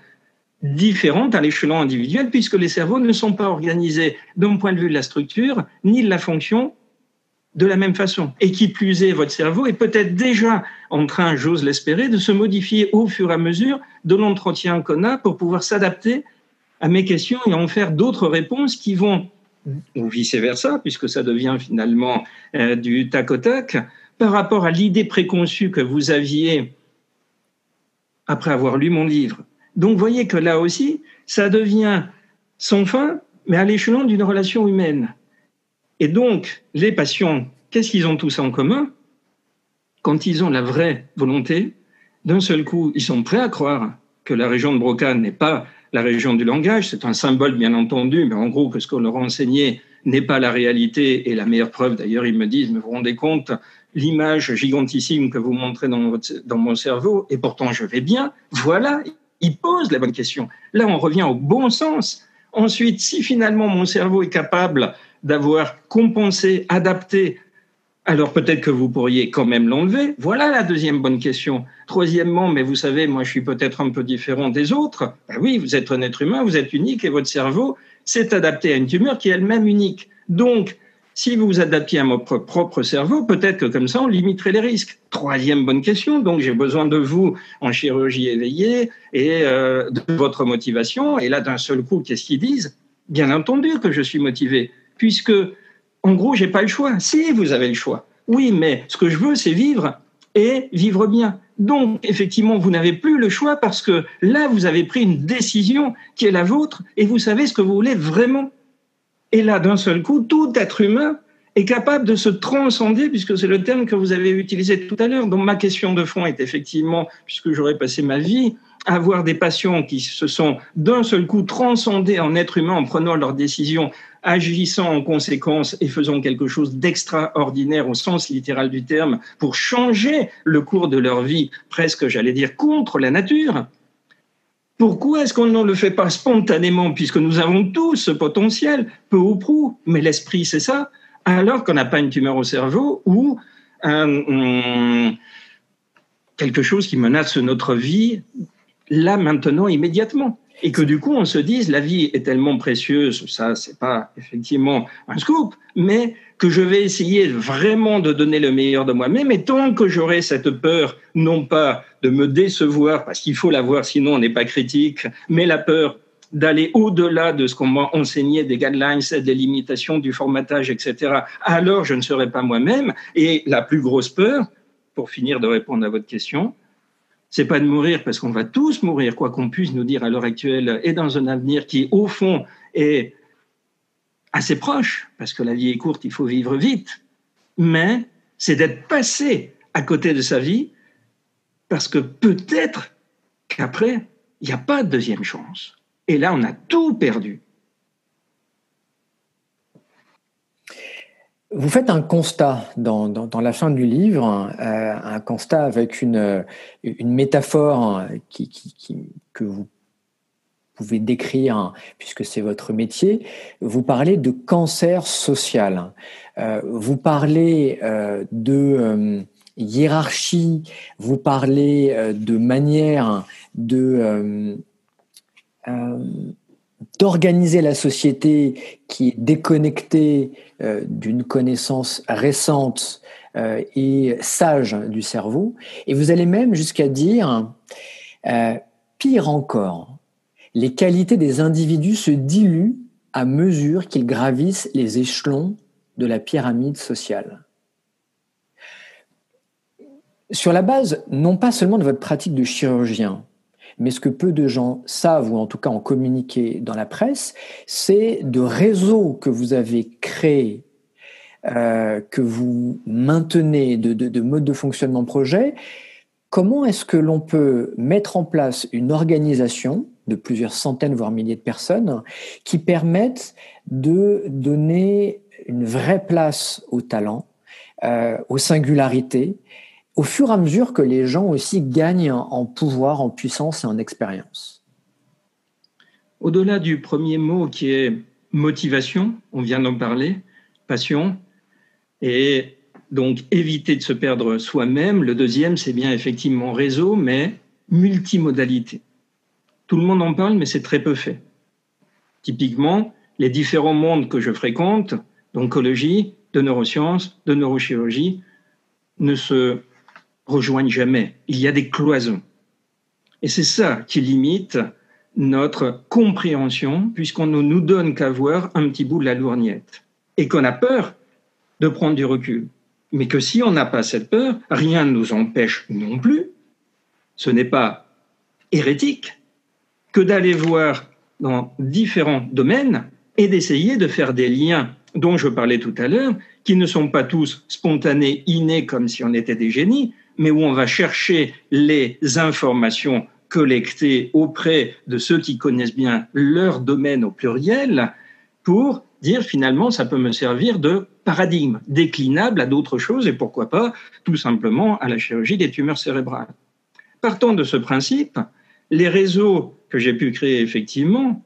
S2: différentes à l'échelon individuel, puisque les cerveaux ne sont pas organisés d'un point de vue de la structure, ni de la fonction, de la même façon. Et qui plus est, votre cerveau est peut-être déjà en train, j'ose l'espérer, de se modifier au fur et à mesure de l'entretien qu'on a pour pouvoir s'adapter à mes questions et en faire d'autres réponses qui vont, ou vice-versa, puisque ça devient finalement euh, du tac au tac, par rapport à l'idée préconçue que vous aviez après avoir lu mon livre. Donc, voyez que là aussi, ça devient sans fin, mais à l'échelon d'une relation humaine. Et donc, les patients, qu'est-ce qu'ils ont tous en commun? Quand ils ont la vraie volonté, d'un seul coup, ils sont prêts à croire que la région de Broca n'est pas la région du langage, c'est un symbole bien entendu, mais en gros que ce qu'on leur a enseigné n'est pas la réalité et la meilleure preuve, d'ailleurs, ils me disent, mais vous vous rendez compte, l'image gigantissime que vous montrez dans, dans mon cerveau, et pourtant je vais bien, voilà, ils posent la bonne question. Là, on revient au bon sens. Ensuite, si finalement mon cerveau est capable d'avoir compensé, adapté, alors peut-être que vous pourriez quand même l'enlever. Voilà la deuxième bonne question. Troisièmement, mais vous savez, moi je suis peut-être un peu différent des autres. Ben oui, vous êtes un être humain, vous êtes unique et votre cerveau s'est adapté à une tumeur qui est elle-même unique. Donc, si vous vous adaptiez à votre propre cerveau, peut-être que comme ça, on limiterait les risques. Troisième bonne question, donc j'ai besoin de vous en chirurgie éveillée et euh, de votre motivation. Et là, d'un seul coup, qu'est-ce qu'ils disent? Bien entendu que je suis motivé puisque, en gros, j'ai pas le choix. Si, vous avez le choix. Oui, mais ce que je veux, c'est vivre et vivre bien. Donc, effectivement, vous n'avez plus le choix parce que là, vous avez pris une décision qui est la vôtre et vous savez ce que vous voulez vraiment. Et là, d'un seul coup, tout être humain est capable de se transcender, puisque c'est le terme que vous avez utilisé tout à l'heure. Donc, ma question de fond est effectivement, puisque j'aurais passé ma vie à avoir des patients qui se sont d'un seul coup transcendés en être humain en prenant leurs décisions agissant en conséquence et faisant quelque chose d'extraordinaire au sens littéral du terme pour changer le cours de leur vie, presque, j'allais dire, contre la nature. Pourquoi est-ce qu'on ne le fait pas spontanément, puisque nous avons tous ce potentiel, peu ou prou, mais l'esprit, c'est ça, alors qu'on n'a pas une tumeur au cerveau ou quelque chose qui menace notre vie là, maintenant, immédiatement et que du coup on se dise la vie est tellement précieuse, ça c'est pas effectivement un scoop, mais que je vais essayer vraiment de donner le meilleur de moi-même et tant que j'aurai cette peur, non pas de me décevoir, parce qu'il faut l'avoir sinon on n'est pas critique, mais la peur d'aller au-delà de ce qu'on m'a enseigné, des guidelines, des limitations, du formatage, etc., alors je ne serai pas moi-même. Et la plus grosse peur, pour finir de répondre à votre question, c'est pas de mourir parce qu'on va tous mourir, quoi qu'on puisse nous dire à l'heure actuelle, et dans un avenir qui, au fond, est assez proche, parce que la vie est courte, il faut vivre vite, mais c'est d'être passé à côté de sa vie, parce que peut-être qu'après, il n'y a pas de deuxième chance. Et là, on a tout perdu.
S1: Vous faites un constat dans, dans, la fin du livre, euh, un constat avec une, une métaphore qui, qui, que vous pouvez décrire, puisque c'est votre métier. Vous parlez de cancer social. Euh, vous parlez euh, de hiérarchie, vous parlez de manière de d'organiser la société qui est déconnectée euh, d'une connaissance récente euh, et sage du cerveau. Et vous allez même jusqu'à dire, euh, pire encore, les qualités des individus se diluent à mesure qu'ils gravissent les échelons de la pyramide sociale. Sur la base, non pas seulement de votre pratique de chirurgien, mais ce que peu de gens savent, ou en tout cas ont communiqué dans la presse, c'est de réseaux que vous avez créés, euh, que vous maintenez, de, de, modes de fonctionnement projet. Comment est-ce que l'on peut mettre en place une organisation de plusieurs centaines, voire milliers de personnes, qui permettent de donner une vraie place au talent, euh, aux singularités, au fur et à mesure que les gens aussi gagnent en pouvoir, en puissance et en expérience
S2: au-delà du premier mot qui est motivation, on vient d'en parler, passion, et donc éviter de se perdre soi-même. Le deuxième, c'est bien effectivement réseau, mais multimodalité. Tout le monde en parle, mais c'est très peu fait. Typiquement, les différents mondes que je fréquente, d'oncologie, de neurosciences, de neurochirurgie, ne se rejoignent jamais. Il y a des cloisons. Et c'est ça qui limite notre compréhension, puisqu'on ne nous donne qu'à voir un petit bout de la lourgnette. Et qu'on a peur de prendre du recul. Mais que si on n'a pas cette peur, rien ne nous empêche non plus, ce n'est pas hérétique, que d'aller voir dans différents domaines et d'essayer de faire des liens dont je parlais tout à l'heure, qui ne sont pas tous spontanés, innés, comme si on était des génies, mais où on va chercher les informations collectées auprès de ceux qui connaissent bien leur domaine au pluriel pour dire finalement ça peut me servir de paradigme déclinable à d'autres choses et pourquoi pas tout simplement à la chirurgie des tumeurs cérébrales. Partant de ce principe, les réseaux que j'ai pu créer effectivement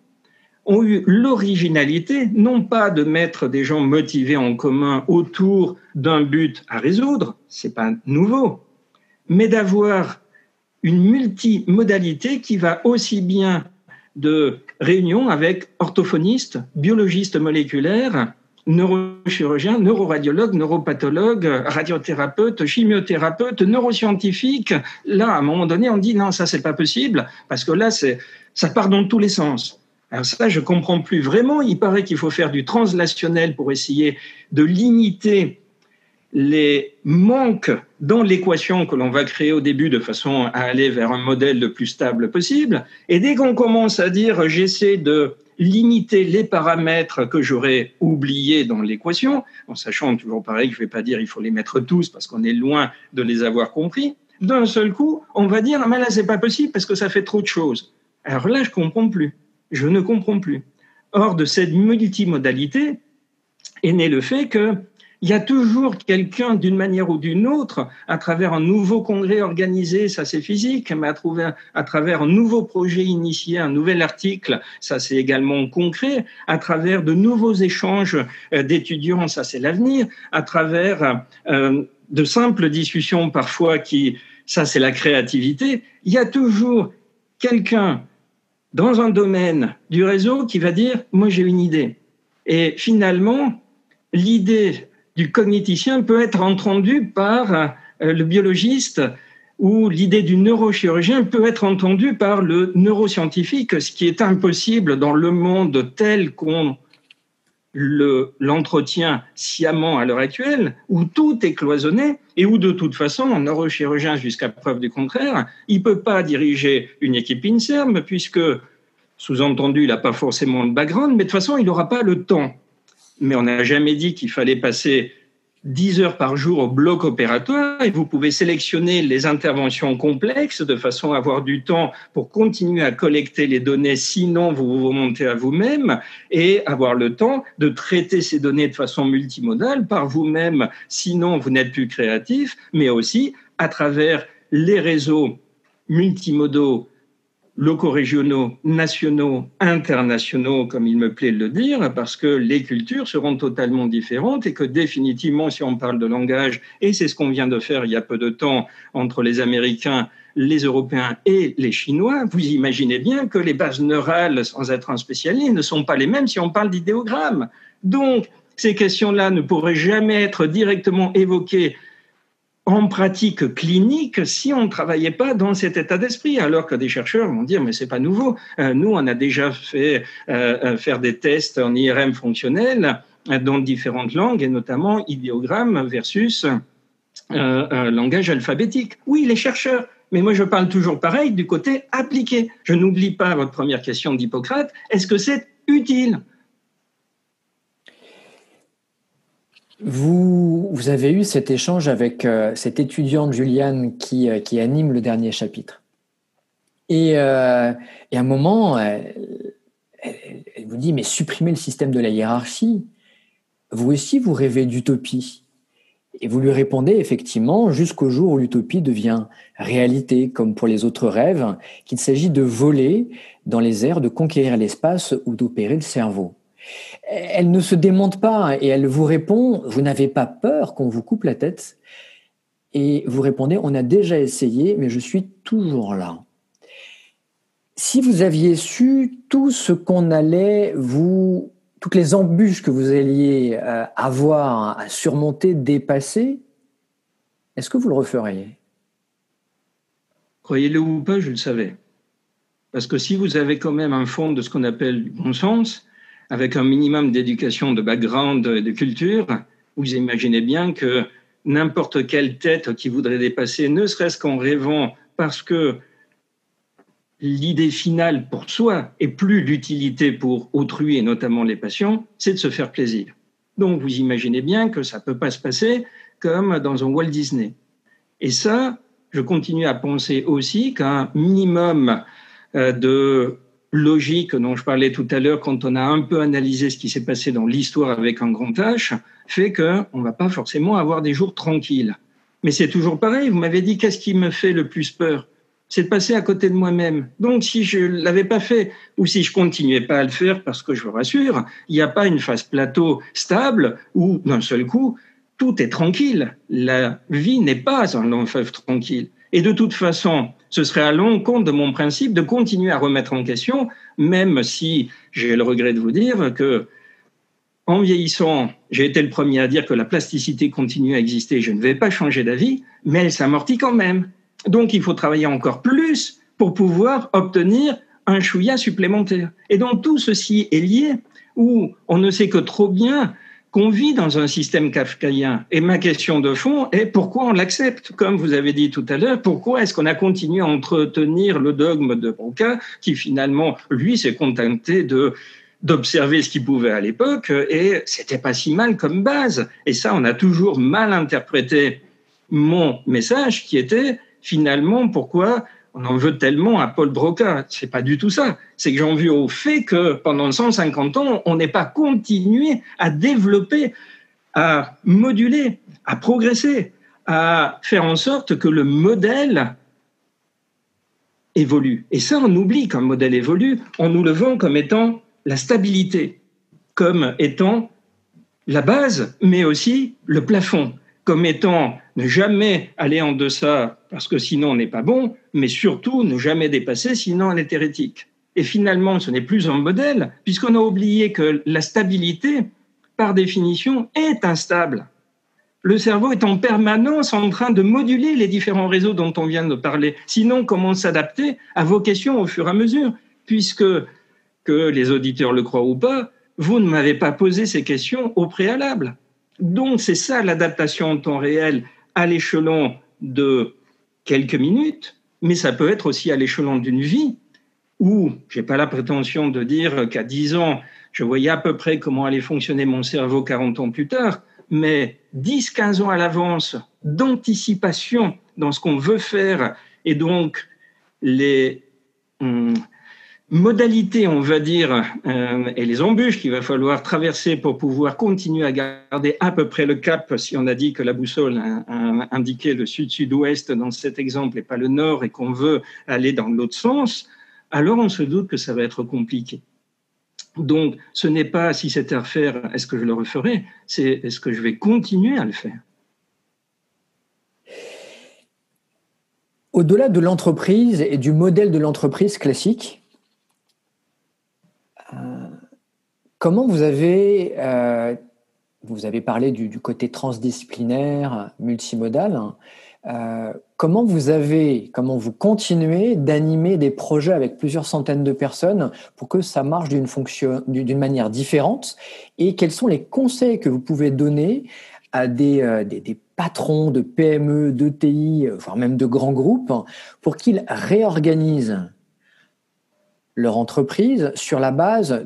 S2: ont eu l'originalité non pas de mettre des gens motivés en commun autour d'un but à résoudre, c'est pas nouveau, mais d'avoir une multimodalité qui va aussi bien de réunions avec orthophonistes, biologistes moléculaires, neurochirurgiens, neuroradiologues, neuropathologues, radiothérapeutes, chimiothérapeutes, neuroscientifiques. Là, à un moment donné, on dit non, ça c'est pas possible parce que là, c'est ça part dans tous les sens. Alors ça, je comprends plus vraiment. Il paraît qu'il faut faire du translationnel pour essayer de limiter les manques dans l'équation que l'on va créer au début de façon à aller vers un modèle le plus stable possible. Et dès qu'on commence à dire j'essaie de limiter les paramètres que j'aurais oubliés dans l'équation, en sachant toujours pareil que je ne vais pas dire il faut les mettre tous parce qu'on est loin de les avoir compris, d'un seul coup, on va dire mais là c'est pas possible parce que ça fait trop de choses. Alors là, je comprends plus. Je ne comprends plus. Or, de cette multimodalité est né le fait que il y a toujours quelqu'un d'une manière ou d'une autre, à travers un nouveau congrès organisé, ça c'est physique, mais à, trouver, à travers un nouveau projet initié, un nouvel article, ça c'est également concret, à travers de nouveaux échanges euh, d'étudiants, ça c'est l'avenir, à travers euh, de simples discussions parfois qui, ça c'est la créativité, il y a toujours quelqu'un dans un domaine du réseau qui va dire, moi j'ai une idée. Et finalement, l'idée du cogniticien peut être entendue par euh, le biologiste ou l'idée du neurochirurgien peut être entendue par le neuroscientifique, ce qui est impossible dans le monde tel qu'on l'entretient sciemment à l'heure actuelle, où tout est cloisonné et où de toute façon, un neurochirurgien, jusqu'à preuve du contraire, il ne peut pas diriger une équipe INSERM puisque, sous-entendu, il n'a pas forcément le background, mais de toute façon, il n'aura pas le temps mais on n'a jamais dit qu'il fallait passer 10 heures par jour au bloc opératoire et vous pouvez sélectionner les interventions complexes de façon à avoir du temps pour continuer à collecter les données, sinon vous vous remontez à vous-même et avoir le temps de traiter ces données de façon multimodale par vous-même, sinon vous n'êtes plus créatif, mais aussi à travers les réseaux multimodaux locaux régionaux, nationaux, internationaux, comme il me plaît de le dire, parce que les cultures seront totalement différentes et que définitivement, si on parle de langage, et c'est ce qu'on vient de faire il y a peu de temps entre les Américains, les Européens et les Chinois, vous imaginez bien que les bases neurales, sans être un spécialiste, ne sont pas les mêmes si on parle d'idéogrammes. Donc, ces questions-là ne pourraient jamais être directement évoquées en pratique clinique si on ne travaillait pas dans cet état d'esprit, alors que des chercheurs vont dire mais c'est pas nouveau. Euh, nous, on a déjà fait euh, euh, faire des tests en IRM fonctionnel dans différentes langues et notamment idéogramme versus langage alphabétique. Oui, les chercheurs. Mais moi, je parle toujours pareil du côté appliqué. Je n'oublie pas votre première question d'Hippocrate. Est-ce que c'est utile?
S1: Vous, avez eu cet échange avec euh, cette étudiante Juliane qui, euh, qui, anime le dernier chapitre. Et, euh, à un moment, elle, vous dit, mais supprimez le système de la hiérarchie. Vous aussi, vous rêvez d'utopie. Et vous lui répondez effectivement jusqu'au jour où l'utopie devient réalité, comme pour les autres rêves, qu'il s'agit de voler dans les airs, de conquérir l'espace ou d'opérer le cerveau. Elle ne se démonte pas et elle vous répond, vous n'avez pas peur qu'on vous coupe la tête? Et vous répondez, on a déjà essayé, mais je suis toujours là. Si vous aviez su tout ce qu'on allait vous toutes les embûches que vous alliez euh, avoir à surmonter, dépasser, est-ce que vous le referiez?
S2: Croyez-le ou pas, je le savais. Parce que si vous avez quand même un fond de ce qu'on appelle bon sens, avec un minimum d'éducation, de background, de culture, vous imaginez bien que n'importe quelle tête qui voudrait dépasser, ne serait-ce qu'en rêvant, parce que l'idée finale pour soi et plus l'utilité pour autrui et notamment les patients, c'est de se faire plaisir. Donc vous imaginez bien que ça ne peut pas se passer comme dans un Walt Disney. Et ça, je continue à penser aussi qu'un minimum euh, de logique dont je parlais tout à l'heure quand on a un peu analysé ce qui s'est passé dans l'histoire avec un grand H fait qu'on ne va pas forcément avoir des jours tranquilles. Mais c'est toujours pareil, vous m'avez dit qu'est-ce qui me fait le plus peur? C'est de passer à côté de moi-même. Donc, si je l'avais pas fait, ou si je continuais pas à le faire, parce que je vous rassure, il n'y a pas une phase plateau stable où, d'un seul coup, tout est tranquille. La vie n'est pas un long fleuve tranquille. Et de toute façon, ce serait à l'encontre de mon principe de continuer à remettre en question, même si j'ai le regret de vous dire que, en vieillissant, j'ai été le premier à dire que la plasticité continue à exister, je ne vais pas changer d'avis, mais elle s'amortit quand même. Donc, il faut travailler encore plus pour pouvoir obtenir un chouïa supplémentaire. Et donc, tout ceci est lié où on ne sait que trop bien qu'on vit dans un système kafkaïen. Et ma question de fond est pourquoi on l'accepte? Comme vous avez dit tout à l'heure, pourquoi est-ce qu'on a continué à entretenir le dogme de Broca, qui finalement, lui, s'est contenté de d'observer ce qu'il pouvait à l'époque, et c'était pas si mal comme base. Et ça, on a toujours mal interprété mon message qui était finalement, pourquoi on en veut tellement à Paul Broca C'est pas du tout ça. C'est que j'en veux au fait que pendant 150 ans, on n'ait pas continué à développer, à moduler, à progresser, à faire en sorte que le modèle évolue. Et ça, on oublie qu'un modèle évolue en nous le vend comme étant la stabilité, comme étant la base, mais aussi le plafond comme étant ne jamais aller en deçà parce que sinon on n'est pas bon, mais surtout ne jamais dépasser sinon on est hérétique. Et finalement, ce n'est plus un modèle puisqu'on a oublié que la stabilité, par définition, est instable. Le cerveau est en permanence en train de moduler les différents réseaux dont on vient de parler. Sinon, comment s'adapter à vos questions au fur et à mesure Puisque, que les auditeurs le croient ou pas, vous ne m'avez pas posé ces questions au préalable. Donc c'est ça l'adaptation en temps réel à l'échelon de quelques minutes, mais ça peut être aussi à l'échelon d'une vie où j'ai pas la prétention de dire qu'à 10 ans, je voyais à peu près comment allait fonctionner mon cerveau 40 ans plus tard, mais 10, 15 ans à l'avance d'anticipation dans ce qu'on veut faire et donc les, hum, modalités, on va dire, euh, et les embûches qu'il va falloir traverser pour pouvoir continuer à garder à peu près le cap, si on a dit que la boussole a, indiqué le sud-sud-ouest dans cet exemple et pas le nord et qu'on veut aller dans l'autre sens, alors on se doute que ça va être compliqué. Donc, ce n'est pas si c'était à refaire, est-ce que je le referai, c'est est-ce que je vais continuer à le faire?
S1: Au-delà de l'entreprise et du modèle de l'entreprise classique, Comment vous avez, euh, vous avez parlé du, côté transdisciplinaire, multimodal, euh, comment vous avez, comment vous continuez d'animer des projets avec plusieurs centaines de personnes pour que ça marche d'une manière différente? Et quels sont les conseils que vous pouvez donner à des, euh, des patrons de PME, d'ETI, voire même de grands groupes pour qu'ils réorganisent leur entreprise sur la base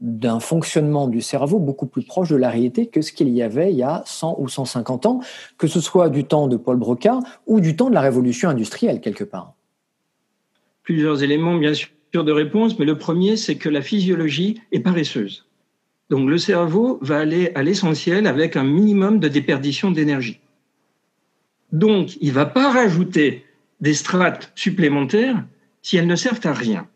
S1: d'un fonctionnement du cerveau beaucoup plus proche de la réalité que ce qu'il y avait il y a 100 ou 150 ans, que ce soit du temps de Paul Broca ou du temps de la révolution industrielle quelque part
S2: Plusieurs éléments bien sûr de réponse, mais le premier c'est que la physiologie est paresseuse. Donc le cerveau va aller à l'essentiel avec un minimum de déperdition d'énergie. Donc il ne va pas rajouter des strates supplémentaires si elles ne servent à rien.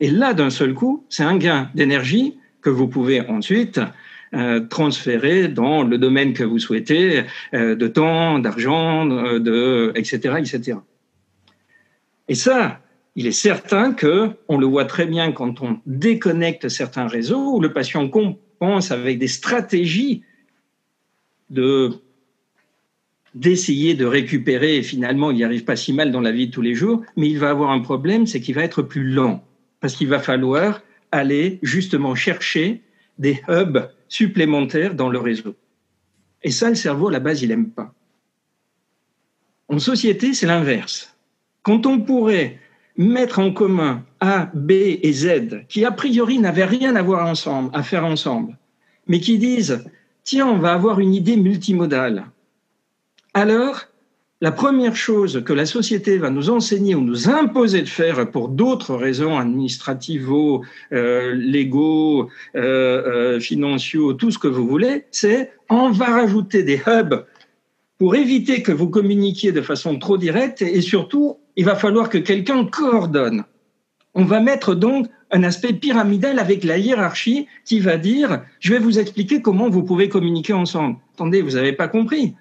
S2: Et là, d'un seul coup, c'est un gain d'énergie que vous pouvez ensuite euh, transférer dans le domaine que vous souhaitez, euh, de temps, d'argent, de, etc., etc. Et ça, il est certain que on le voit très bien quand on déconnecte certains réseaux où le patient compense avec des stratégies de d'essayer de récupérer et finalement il n'y arrive pas si mal dans la vie de tous les jours, mais il va avoir un problème, c'est qu'il va être plus lent parce qu'il va falloir aller justement chercher des hubs supplémentaires dans le réseau. Et ça, le cerveau, à la base, il n'aime pas. En société, c'est l'inverse. Quand on pourrait mettre en commun A, B et Z, qui a priori n'avaient rien à voir ensemble, à faire ensemble, mais qui disent, tiens, on va avoir une idée multimodale, alors la première chose que la société va nous enseigner ou nous imposer de faire pour d'autres raisons administratives, euh, légaux, euh, euh, tout ce que vous voulez, c'est on va rajouter des hubs pour éviter que vous communiquiez de façon trop directe et surtout, il va falloir que quelqu'un coordonne. On va mettre donc un aspect pyramidal avec la hiérarchie qui va dire, je vais vous expliquer comment vous pouvez communiquer ensemble. Attendez, vous n'avez pas compris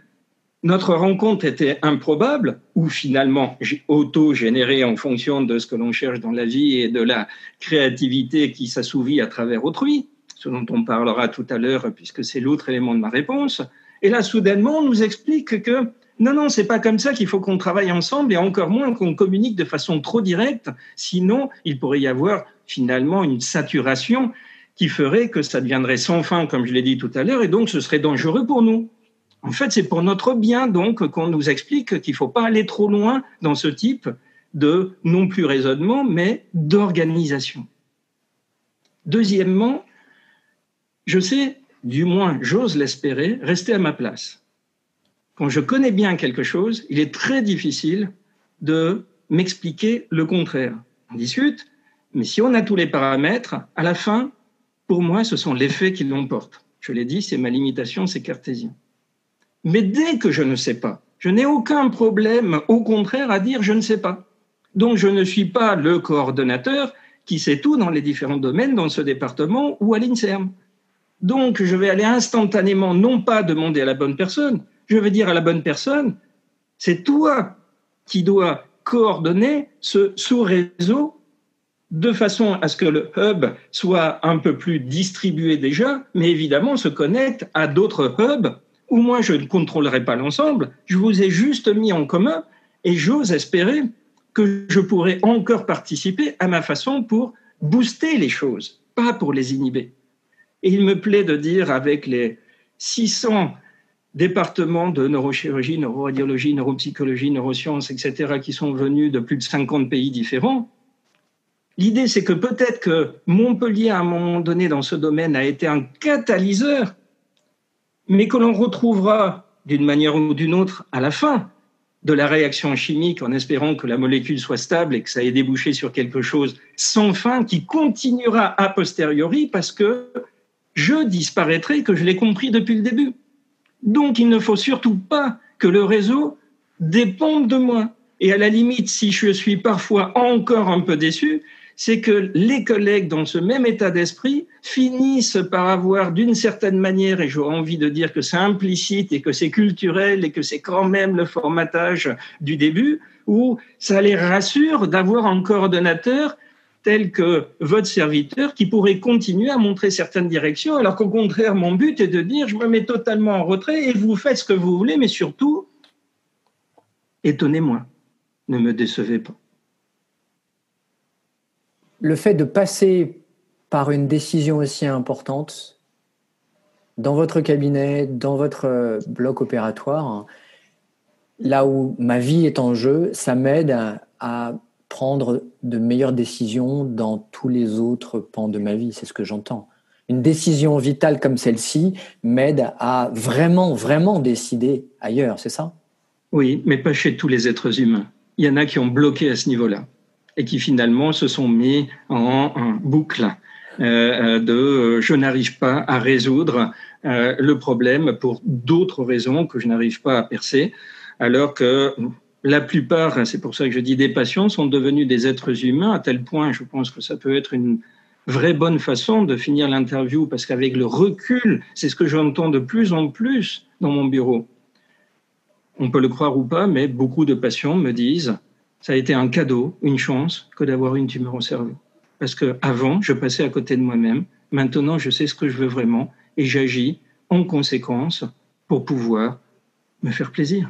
S2: notre rencontre était improbable ou finalement auto-générée en fonction de ce que l'on cherche dans la vie et de la créativité qui s'assouvit à travers autrui, ce dont on parlera tout à l'heure puisque c'est l'autre élément de ma réponse. Et là, soudainement, on nous explique que non, non, c'est pas comme ça qu'il faut qu'on travaille ensemble et encore moins qu'on communique de façon trop directe. Sinon, il pourrait y avoir finalement une saturation qui ferait que ça deviendrait sans fin, comme je l'ai dit tout à l'heure, et donc ce serait dangereux pour nous. En fait, c'est pour notre bien donc qu'on nous explique qu'il ne faut pas aller trop loin dans ce type de non plus raisonnement, mais d'organisation. Deuxièmement, je sais, du moins j'ose l'espérer, rester à ma place. Quand je connais bien quelque chose, il est très difficile de m'expliquer le contraire. On discute, mais si on a tous les paramètres, à la fin, pour moi, ce sont les faits qui l'emportent. Je l'ai dit, c'est ma limitation, c'est cartésien. Mais dès que je ne sais pas, je n'ai aucun problème, au contraire, à dire je ne sais pas. Donc je ne suis pas le coordonnateur qui sait tout dans les différents domaines dans ce département ou à l'INSERM. Donc je vais aller instantanément, non pas demander à la bonne personne, je vais dire à la bonne personne, c'est toi qui dois coordonner ce sous-réseau de façon à ce que le hub soit un peu plus distribué déjà, mais évidemment se connecte à d'autres hubs ou moi je ne contrôlerai pas l'ensemble, je vous ai juste mis en commun et j'ose espérer que je pourrai encore participer à ma façon pour booster les choses, pas pour les inhiber. Et il me plaît de dire avec les 600 départements de neurochirurgie, neuroradiologie, neuropsychologie, neurosciences, etc., qui sont venus de plus de 50 pays différents, l'idée c'est que peut-être que Montpellier, à un moment donné, dans ce domaine, a été un catalyseur mais que l'on retrouvera d'une manière ou d'une autre à la fin de la réaction chimique en espérant que la molécule soit stable et que ça ait débouché sur quelque chose sans fin qui continuera a posteriori parce que je disparaîtrai, que je l'ai compris depuis le début. Donc il ne faut surtout pas que le réseau dépende de moi. Et à la limite, si je suis parfois encore un peu déçu, c'est que les collègues dans ce même état d'esprit finissent par avoir d'une certaine manière, et j'aurais envie de dire que c'est implicite et que c'est culturel et que c'est quand même le formatage du début, où ça les rassure d'avoir un coordonnateur tel que votre serviteur qui pourrait continuer à montrer certaines directions, alors qu'au contraire, mon but est de dire, je me mets totalement en retrait et vous faites ce que vous voulez, mais surtout, étonnez-moi, ne me décevez pas
S1: le fait de passer par une décision aussi importante dans votre cabinet, dans votre euh, bloc opératoire, là où ma vie est en jeu, ça m'aide à, prendre de meilleures décisions dans tous les autres pans de ma vie. C'est ce que j'entends. Une décision vitale comme celle-ci m'aide à vraiment, vraiment décider ailleurs, c'est ça?
S2: Oui, mais pas chez tous les êtres humains. Il y en a qui ont bloqué à ce niveau-là et qui finalement se sont mis en, boucle de je n'arrive pas à résoudre le problème pour d'autres raisons que je n'arrive pas à percer, alors que la plupart, c'est pour ça que je dis des patients, sont devenus des êtres humains à tel point, je pense que ça peut être une vraie bonne façon de finir l'interview, parce qu'avec le recul, c'est ce que j'entends de plus en plus dans mon bureau. On peut le croire ou pas, mais beaucoup de patients me disent, ça a été un cadeau, une chance que d'avoir une tumeur au cerveau. Parce que avant, je passais à côté de moi-même. Maintenant, je sais ce que je veux vraiment et j'agis en conséquence pour pouvoir me faire plaisir.